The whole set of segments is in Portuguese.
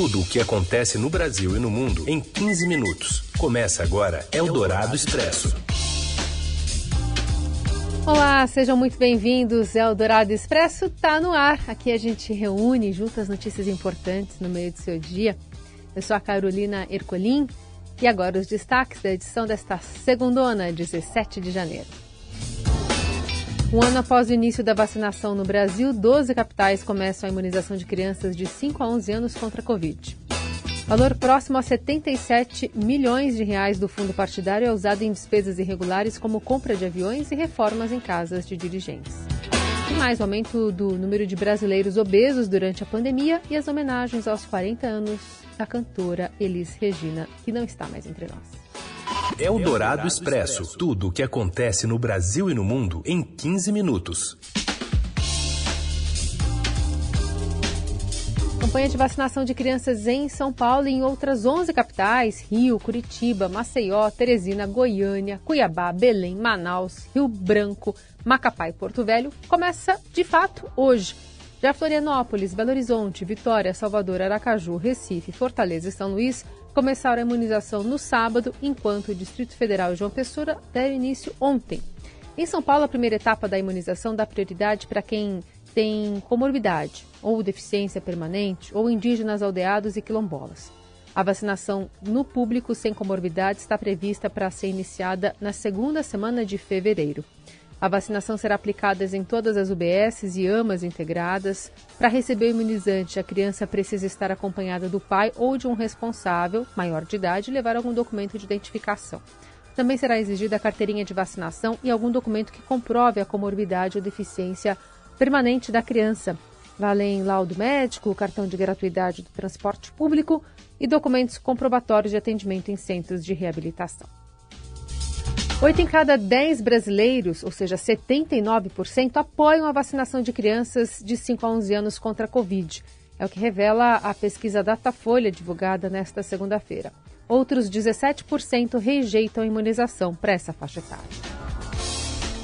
Tudo o que acontece no Brasil e no mundo em 15 minutos. Começa agora Eldorado Expresso. Olá, sejam muito bem-vindos. Eldorado Expresso está no ar. Aqui a gente reúne juntas notícias importantes no meio do seu dia. Eu sou a Carolina Ercolim e agora os destaques da edição desta segundona, 17 de janeiro. Um ano após o início da vacinação no Brasil, 12 capitais começam a imunização de crianças de 5 a 11 anos contra a Covid. Valor próximo a 77 milhões de reais do fundo partidário é usado em despesas irregulares como compra de aviões e reformas em casas de dirigentes. E mais o aumento do número de brasileiros obesos durante a pandemia e as homenagens aos 40 anos da cantora Elis Regina, que não está mais entre nós. É o Dourado Expresso. Tudo o que acontece no Brasil e no mundo em 15 minutos. Campanha de vacinação de crianças em São Paulo e em outras 11 capitais: Rio, Curitiba, Maceió, Teresina, Goiânia, Cuiabá, Belém, Manaus, Rio Branco, Macapá e Porto Velho, começa de fato hoje. Já Florianópolis, Belo Horizonte, Vitória, Salvador, Aracaju, Recife, Fortaleza e São Luís começaram a imunização no sábado, enquanto o Distrito Federal e João Pessoa deram início ontem. Em São Paulo, a primeira etapa da imunização dá prioridade para quem tem comorbidade, ou deficiência permanente, ou indígenas aldeados e quilombolas. A vacinação no público sem comorbidade está prevista para ser iniciada na segunda semana de fevereiro. A vacinação será aplicada em todas as UBSs e AMAs integradas. Para receber o imunizante, a criança precisa estar acompanhada do pai ou de um responsável, maior de idade, e levar algum documento de identificação. Também será exigida a carteirinha de vacinação e algum documento que comprove a comorbidade ou deficiência permanente da criança. Valem laudo médico, cartão de gratuidade do transporte público e documentos comprobatórios de atendimento em centros de reabilitação. Oito em cada dez brasileiros, ou seja, 79%, apoiam a vacinação de crianças de 5 a 11 anos contra a Covid. É o que revela a pesquisa Datafolha divulgada nesta segunda-feira. Outros 17% rejeitam a imunização para essa faixa etária.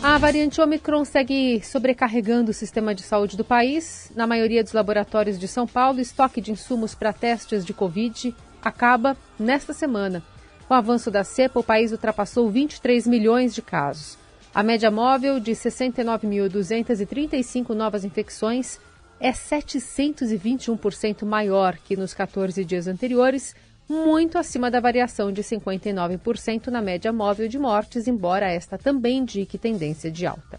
A variante Omicron segue sobrecarregando o sistema de saúde do país. Na maioria dos laboratórios de São Paulo, estoque de insumos para testes de Covid acaba nesta semana. Com o avanço da cepa, o país ultrapassou 23 milhões de casos. A média móvel de 69.235 novas infecções é 721% maior que nos 14 dias anteriores, muito acima da variação de 59% na média móvel de mortes, embora esta também indique tendência de alta.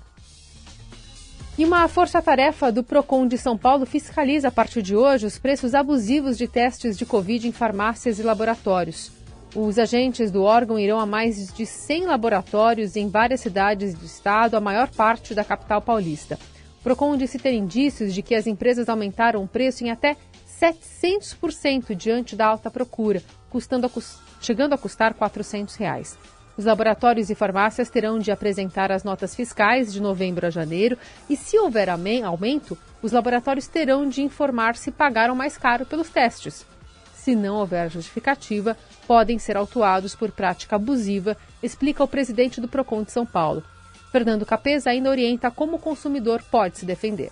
E uma força-tarefa do PROCON de São Paulo fiscaliza a partir de hoje os preços abusivos de testes de Covid em farmácias e laboratórios. Os agentes do órgão irão a mais de 100 laboratórios em várias cidades do estado, a maior parte da capital paulista. O Procon disse ter indícios de que as empresas aumentaram o preço em até 700% diante da alta procura, custando a, chegando a custar 400 reais. Os laboratórios e farmácias terão de apresentar as notas fiscais de novembro a janeiro e, se houver aumento, os laboratórios terão de informar se pagaram mais caro pelos testes. Se não houver justificativa, podem ser autuados por prática abusiva, explica o presidente do PROCON de São Paulo. Fernando Capesa ainda orienta como o consumidor pode se defender.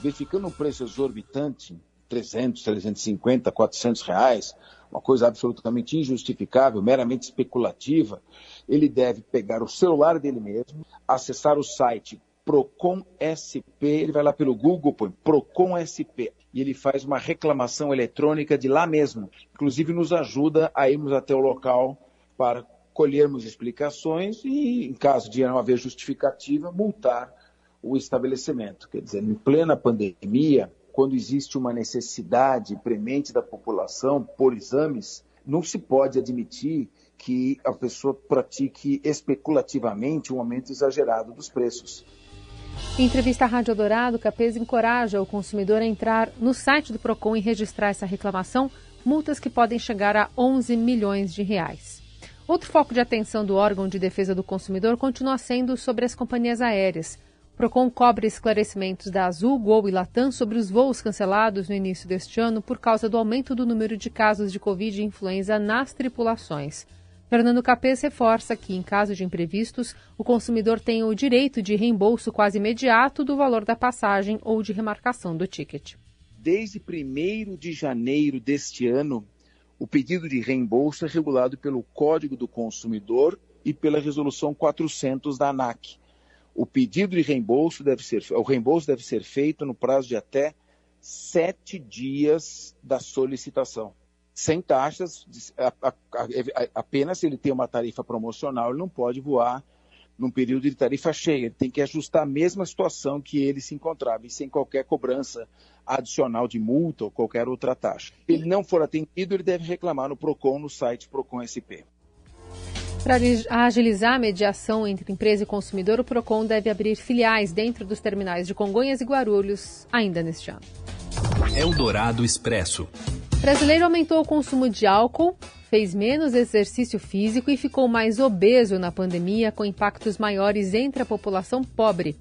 Verificando um preço exorbitante, 300, 350, 400 reais, uma coisa absolutamente injustificável, meramente especulativa, ele deve pegar o celular dele mesmo, acessar o site Procon SP, ele vai lá pelo Google, põe Procon SP, e ele faz uma reclamação eletrônica de lá mesmo. Inclusive nos ajuda a irmos até o local para colhermos explicações e, em caso de não haver justificativa, multar o estabelecimento. Quer dizer, em plena pandemia, quando existe uma necessidade premente da população por exames, não se pode admitir que a pessoa pratique especulativamente um aumento exagerado dos preços. Em entrevista à Rádio Dourado, Capes encoraja o consumidor a entrar no site do Procon e registrar essa reclamação, multas que podem chegar a 11 milhões de reais. Outro foco de atenção do órgão de defesa do consumidor continua sendo sobre as companhias aéreas. O Procon cobre esclarecimentos da Azul, Gol e Latam sobre os voos cancelados no início deste ano por causa do aumento do número de casos de Covid e influenza nas tripulações. Fernando Capês reforça que, em caso de imprevistos, o consumidor tem o direito de reembolso quase imediato do valor da passagem ou de remarcação do ticket. desde 1 de janeiro deste ano, o pedido de reembolso é regulado pelo Código do Consumidor e pela Resolução 400 da ANAC. O pedido de reembolso deve ser, o reembolso deve ser feito no prazo de até sete dias da solicitação. Sem taxas, apenas se ele tem uma tarifa promocional, ele não pode voar num período de tarifa cheia. Ele tem que ajustar a mesma situação que ele se encontrava, e sem qualquer cobrança adicional de multa ou qualquer outra taxa. Se ele não for atendido, ele deve reclamar no PROCON, no site PROCON SP. Para agilizar a mediação entre empresa e consumidor, o PROCON deve abrir filiais dentro dos terminais de Congonhas e Guarulhos ainda neste ano. Eldorado Expresso. Brasileiro aumentou o consumo de álcool, fez menos exercício físico e ficou mais obeso na pandemia, com impactos maiores entre a população pobre.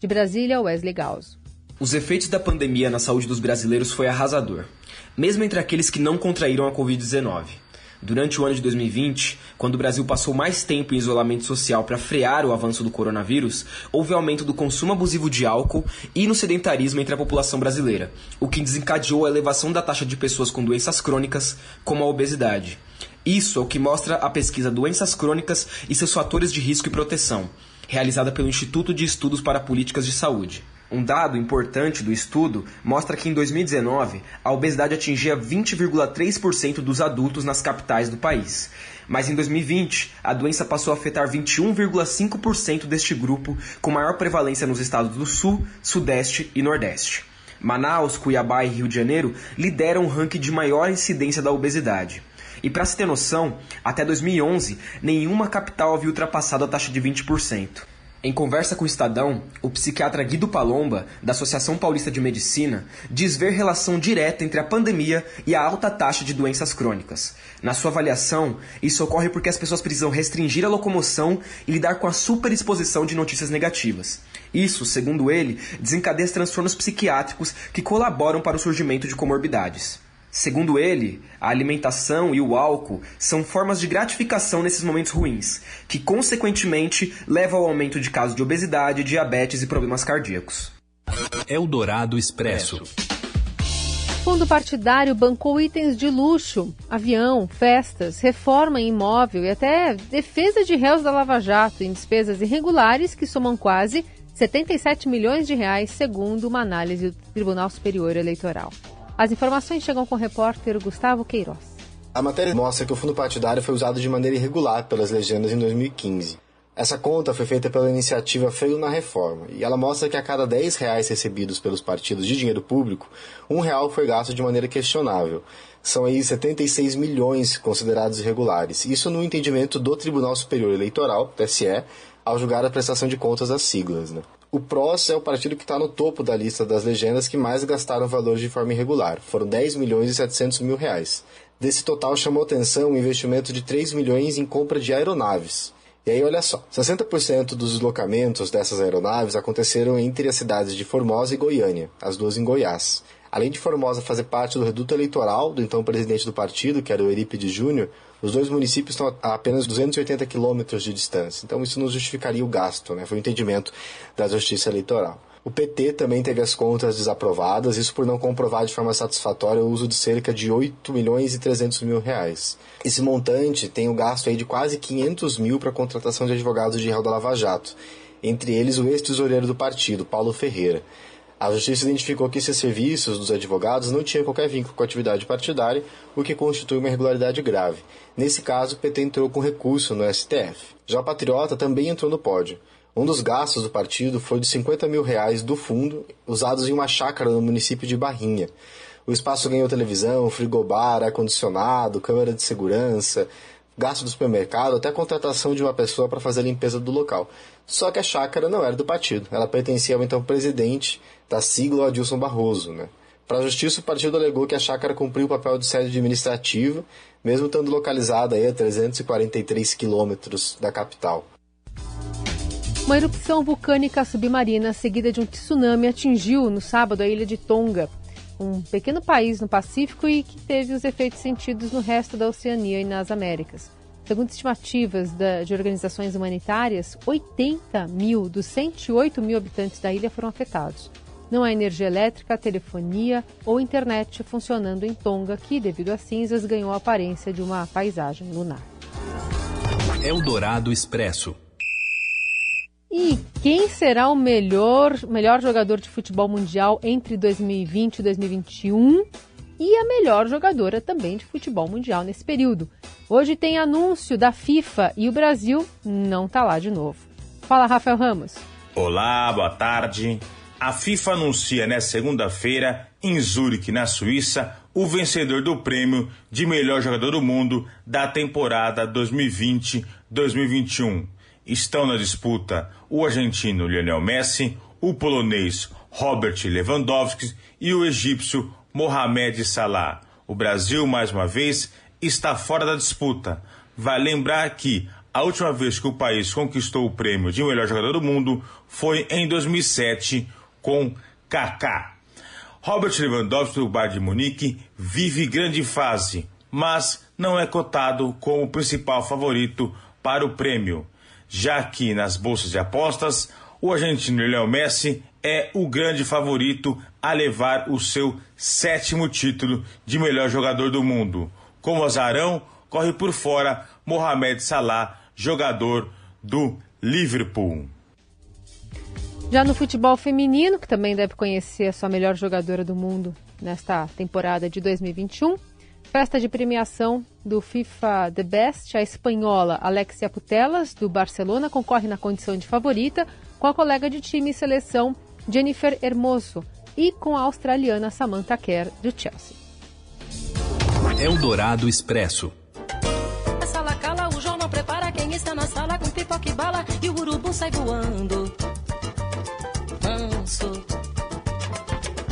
De Brasília, Wesley Gauss. Os efeitos da pandemia na saúde dos brasileiros foi arrasador, mesmo entre aqueles que não contraíram a Covid-19. Durante o ano de 2020, quando o Brasil passou mais tempo em isolamento social para frear o avanço do coronavírus, houve aumento do consumo abusivo de álcool e no sedentarismo entre a população brasileira, o que desencadeou a elevação da taxa de pessoas com doenças crônicas, como a obesidade. Isso é o que mostra a pesquisa Doenças Crônicas e seus fatores de risco e proteção, realizada pelo Instituto de Estudos para Políticas de Saúde. Um dado importante do estudo mostra que em 2019 a obesidade atingia 20,3% dos adultos nas capitais do país. Mas em 2020, a doença passou a afetar 21,5% deste grupo, com maior prevalência nos estados do Sul, Sudeste e Nordeste. Manaus, Cuiabá e Rio de Janeiro lideram o ranking de maior incidência da obesidade. E para se ter noção, até 2011, nenhuma capital havia ultrapassado a taxa de 20%. Em conversa com o Estadão, o psiquiatra Guido Palomba, da Associação Paulista de Medicina, diz ver relação direta entre a pandemia e a alta taxa de doenças crônicas. Na sua avaliação, isso ocorre porque as pessoas precisam restringir a locomoção e lidar com a superexposição de notícias negativas. Isso, segundo ele, desencadeia transtornos psiquiátricos que colaboram para o surgimento de comorbidades. Segundo ele, a alimentação e o álcool são formas de gratificação nesses momentos ruins, que consequentemente levam ao aumento de casos de obesidade, diabetes e problemas cardíacos. Eldorado Expresso. Fundo partidário bancou itens de luxo, avião, festas, reforma em imóvel e até defesa de réus da Lava Jato em despesas irregulares que somam quase 77 milhões de reais, segundo uma análise do Tribunal Superior Eleitoral. As informações chegam com o repórter Gustavo Queiroz. A matéria mostra que o fundo partidário foi usado de maneira irregular pelas legendas em 2015. Essa conta foi feita pela iniciativa Freio na Reforma e ela mostra que a cada 10 reais recebidos pelos partidos de dinheiro público, um real foi gasto de maneira questionável. São aí 76 milhões considerados irregulares. Isso no entendimento do Tribunal Superior Eleitoral, TSE, ao julgar a prestação de contas das siglas. Né? O PROS é o partido que está no topo da lista das legendas que mais gastaram valores de forma irregular. Foram 10 milhões e 700 mil reais. Desse total chamou atenção o investimento de 3 milhões em compra de aeronaves. E aí, olha só, 60% dos deslocamentos dessas aeronaves aconteceram entre as cidades de Formosa e Goiânia, as duas em Goiás. Além de Formosa fazer parte do reduto eleitoral do então presidente do partido, que era o Eurípides Júnior, os dois municípios estão a apenas 280 quilômetros de distância. Então isso não justificaria o gasto, né? foi o entendimento da Justiça Eleitoral. O PT também teve as contas desaprovadas, isso por não comprovar de forma satisfatória o uso de cerca de 8 milhões e 300 mil reais. Esse montante tem o gasto aí de quase 500 mil para a contratação de advogados de réu da Lava Jato, entre eles o ex-tesoureiro do partido, Paulo Ferreira. A Justiça identificou que esses serviços dos advogados não tinham qualquer vínculo com a atividade partidária, o que constitui uma irregularidade grave. Nesse caso, o PT entrou com recurso no STF. Já o Patriota também entrou no pódio. Um dos gastos do partido foi de 50 mil reais do fundo, usados em uma chácara no município de Barrinha. O espaço ganhou televisão, frigobar, ar-condicionado, câmera de segurança, gasto do supermercado, até a contratação de uma pessoa para fazer a limpeza do local. Só que a chácara não era do partido, ela pertencia ao então presidente da sigla Adilson Barroso. Né? Para a justiça, o partido alegou que a chácara cumpriu o papel de sede administrativa, mesmo estando localizada a 343 quilômetros da capital. Uma erupção vulcânica submarina seguida de um tsunami atingiu no sábado a ilha de Tonga, um pequeno país no Pacífico e que teve os efeitos sentidos no resto da Oceania e nas Américas. Segundo estimativas de organizações humanitárias, 80 mil dos 108 mil habitantes da ilha foram afetados. Não há energia elétrica, telefonia ou internet funcionando em Tonga, que, devido às cinzas, ganhou a aparência de uma paisagem lunar. Eldorado Expresso. E quem será o melhor, melhor jogador de futebol mundial entre 2020 e 2021? E a melhor jogadora também de futebol mundial nesse período. Hoje tem anúncio da FIFA e o Brasil não está lá de novo. Fala, Rafael Ramos. Olá, boa tarde. A FIFA anuncia nesta segunda-feira, em Zurique, na Suíça, o vencedor do prêmio de melhor jogador do mundo da temporada 2020-2021. Estão na disputa o argentino Lionel Messi, o polonês Robert Lewandowski e o egípcio Mohamed Salah. O Brasil, mais uma vez, está fora da disputa. Vai lembrar que a última vez que o país conquistou o prêmio de melhor jogador do mundo foi em 2007 com Kaká. Robert Lewandowski do Bayern de Munique vive grande fase, mas não é cotado como principal favorito para o prêmio, já que nas bolsas de apostas o argentino Lionel Messi é o grande favorito a levar o seu sétimo título de melhor jogador do mundo. Como azarão, corre por fora Mohamed Salah, jogador do Liverpool. Já no futebol feminino, que também deve conhecer a sua melhor jogadora do mundo nesta temporada de 2021, festa de premiação do FIFA The Best, a espanhola Alexia Putellas, do Barcelona, concorre na condição de favorita com a colega de time e seleção Jennifer Hermoso e com a australiana Samantha Kerr, do Chelsea. Eldorado Expresso. A sala cala, o jornal prepara quem está na sala com pipoca e bala e o urubu sai voando. Manso.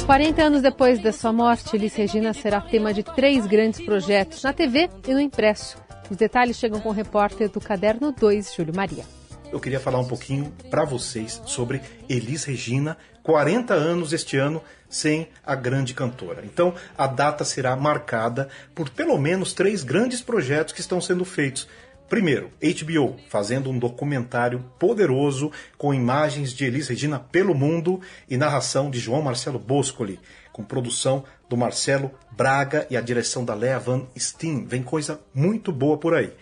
40 anos depois da sua morte, Elis Regina será tema de três grandes projetos na TV e no impresso. Os detalhes chegam com o repórter do Caderno 2, Júlio Maria. Eu queria falar um pouquinho para vocês sobre Elis Regina, 40 anos este ano sem a grande cantora. Então, a data será marcada por pelo menos três grandes projetos que estão sendo feitos. Primeiro, HBO, fazendo um documentário poderoso com imagens de Elis Regina pelo mundo e narração de João Marcelo Boscoli, com produção do Marcelo Braga e a direção da Lea Van Steen. Vem coisa muito boa por aí.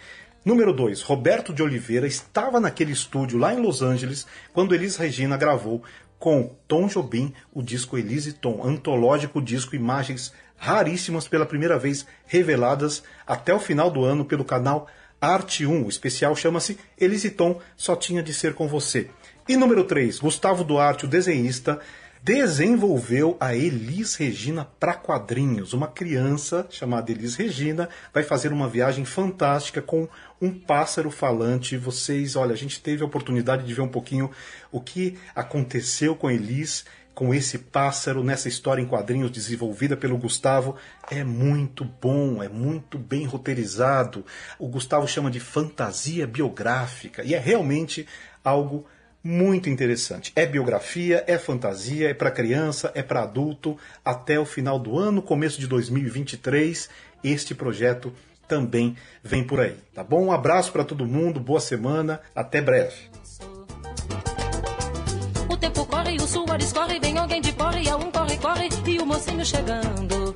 Número 2, Roberto de Oliveira estava naquele estúdio lá em Los Angeles quando Elis Regina gravou com Tom Jobim o disco Elise Tom, antológico disco Imagens raríssimas pela primeira vez reveladas até o final do ano pelo canal Arte 1. O especial chama-se Elise Tom Só Tinha de Ser Com Você. E número 3, Gustavo Duarte, o desenhista, desenvolveu a Elis Regina para quadrinhos. Uma criança chamada Elis Regina vai fazer uma viagem fantástica com um pássaro falante. Vocês, olha, a gente teve a oportunidade de ver um pouquinho o que aconteceu com Elis, com esse pássaro nessa história em quadrinhos desenvolvida pelo Gustavo. É muito bom, é muito bem roteirizado. O Gustavo chama de fantasia biográfica e é realmente algo muito interessante. É biografia, é fantasia, é para criança, é para adulto. Até o final do ano, começo de 2023, este projeto também vem por aí, tá bom? Um abraço para todo mundo, boa semana, até breve. Corre, o suor escorre, vem alguém de porre, a um corre, corre e o mocinho chegando.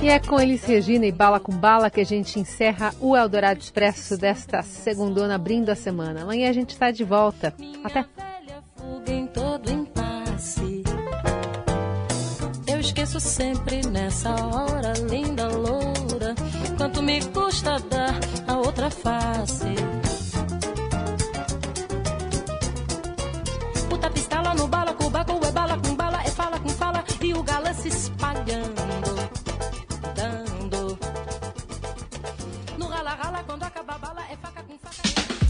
E é com Elis Regina e Bala com Bala que a gente encerra o Eldorado Expresso desta segundona abrindo a semana. Amanhã a gente está de volta. Até! Velha fuga em todo impasse. Eu esqueço sempre nessa hora, linda loura.